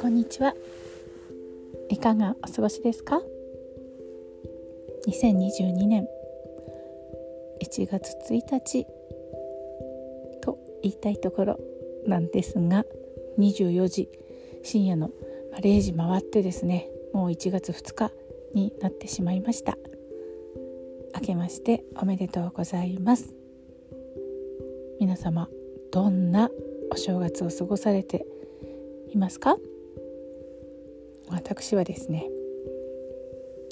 こんにちは。いかがお過ごしですか？2022年1月1日と言いたいところなんですが24時深夜の0時回ってですねもう1月2日になってしまいました。明けましておめでとうございます。皆様どんなお正月を過ごされていますか？私はですね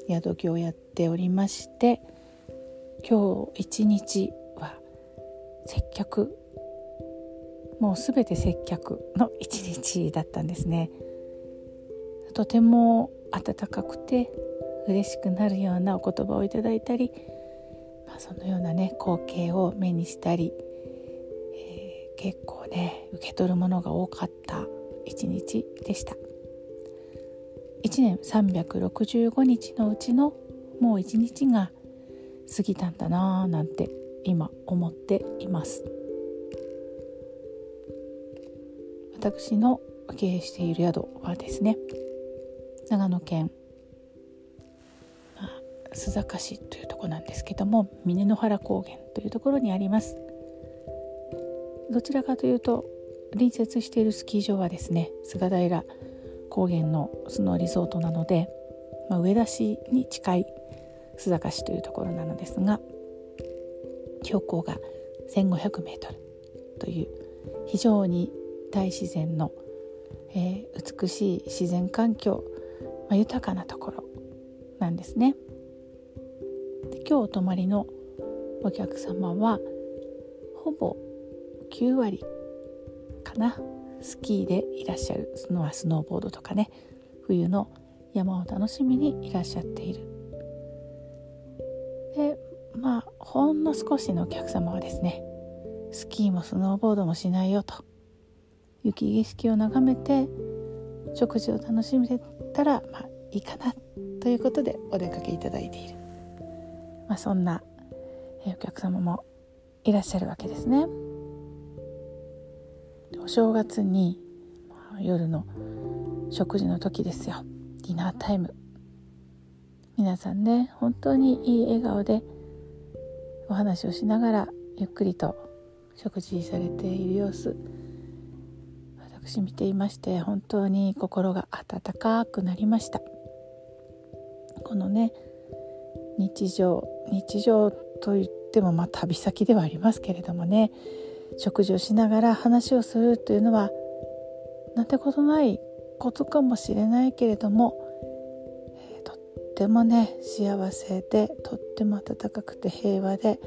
宿業をやっておりまして今日一日は接客もうすべて接客の一日だったんですね。とても温かくて嬉しくなるようなお言葉をいただいたり、まあ、そのようなね光景を目にしたり、結構ね受け取るものが多かった一日でした。1年365日のうちのもう1日が過ぎたんだなぁなんて今思っています。私の経営している宿はですね長野県須坂市というところなんですけども峰の原高原というところにあります。どちらかというと隣接しているスキー場はですね菅平高原のスノーリゾートなので、まあ、上田市に近い須坂市というところなのですが標高が 1500m という非常に大自然の、えー、美しい自然環境、まあ、豊かなところなんですね。で今日お泊まりのお客様はほぼ9割かなスキーでいらっしゃるスノースノーボードとかね冬の山を楽しみにいらっしゃっているでまあほんの少しのお客様はですねスキーもスノーボードもしないよと雪景色を眺めて食事を楽しめたらまあいいかなということでお出かけいただいている、まあ、そんなお客様もいらっしゃるわけですね。お正月に夜の食事の時ですよ。ディナータイム。皆さんね本当にいい笑顔でお話をしながらゆっくりと食事されている様子。私見ていまして本当に心が温かくなりました。このね日常日常といってもまあ旅先ではありますけれどもね。食事をしながら話をするというのはなんてことないことかもしれないけれども、えー、とってもね幸せでとっても温かくて平和で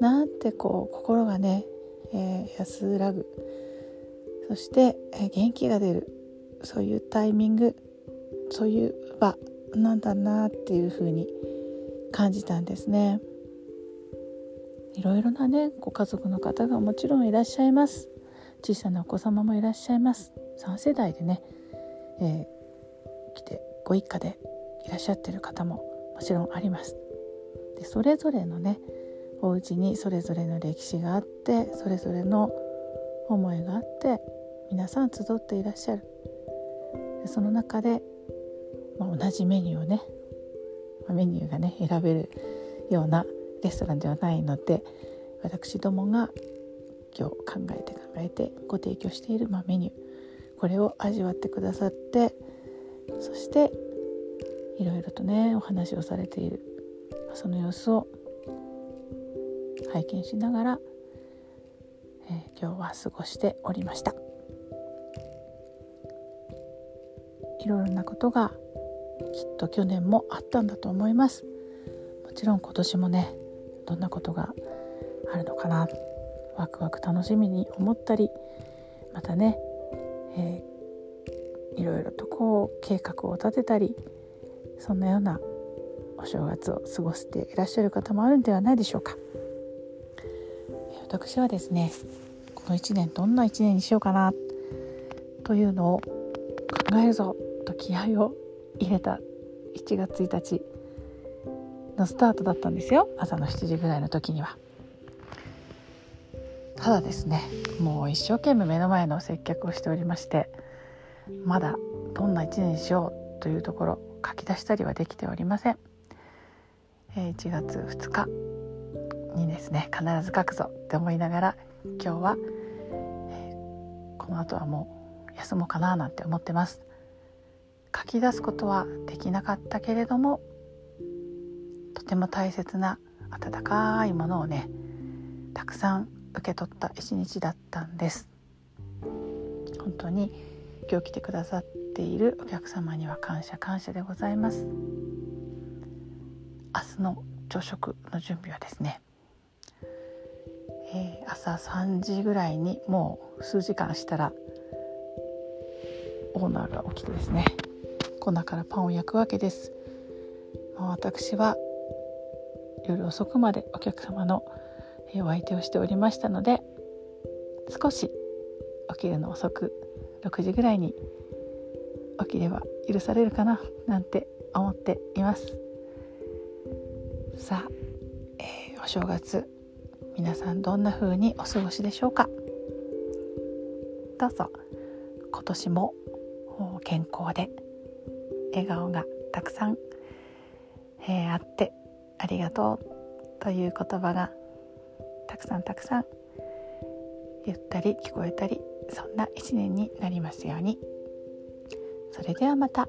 なんてこう心がね、えー、安らぐ。そして、えー、元気が出る。そういうタイミング。そういう場なんだなっていうふうに感じたんですね。いろいろなねご家族の方がもちろんいらっしゃいます。小さなお子様もいらっしゃいます。3世代でね、えー、来てご一家でいらっしゃってる方ももちろんあります。でそれぞれのねお家にそれぞれの歴史があってそれぞれの思いがあって皆さん集っていらっしゃる。その中で、まあ、同じメニューをねメニューがね選べるようなレストランではないので私どもが今日考えて考えてご提供している、まあ、メニューこれを味わってくださってそしていろいろとねお話をされているその様子を拝見しながら、えー、今日は過ごしておりました。いろいろなことがきっと去年もあったんだと思います。もちろん今年もねどんなことがあるのかな。ワクワク楽しみに思ったりまたね、えー、いろいろとこう計画を立てたりそんなようなお正月を過ごしていらっしゃる方もあるんではないでしょうか。私はですねこの1年どんな1年にしようかなというのを考えるぞと気合を入れた1月1日のスタートだったんですよ。朝の7時ぐらいの時には。ただですねもう一生懸命目の前の接客をしておりましてまだどんな一年にしようというところ書き出したりはできておりません、1月2日にですね必ず書くぞって思いながら今日は、この後はもう休もうかななんて思ってます。書き出すことはできなかったけれどもとても大切な温かいものをねたくさん受け取った一日だったんです。本当に今日来てくださっているお客様には感謝感謝でございます。明日の朝食の準備はですね、えー、朝3時ぐらいにもう数時間したらオーナーが起きてですね粉からパンを焼くわけです、まあ、私は夜遅くまでお客様のお相手をしておりましたので少し起きるの遅く6時ぐらいに起きれば許されるかななんて思っています。さあ、えー、お正月皆さんどんな風にお過ごしでしょうか？どうぞ。今年も健康で笑顔がたくさん、えー、あってありがとうという言葉がたくさんたくさん言ったり聞こえたりそんな一年になりますように。それではまた。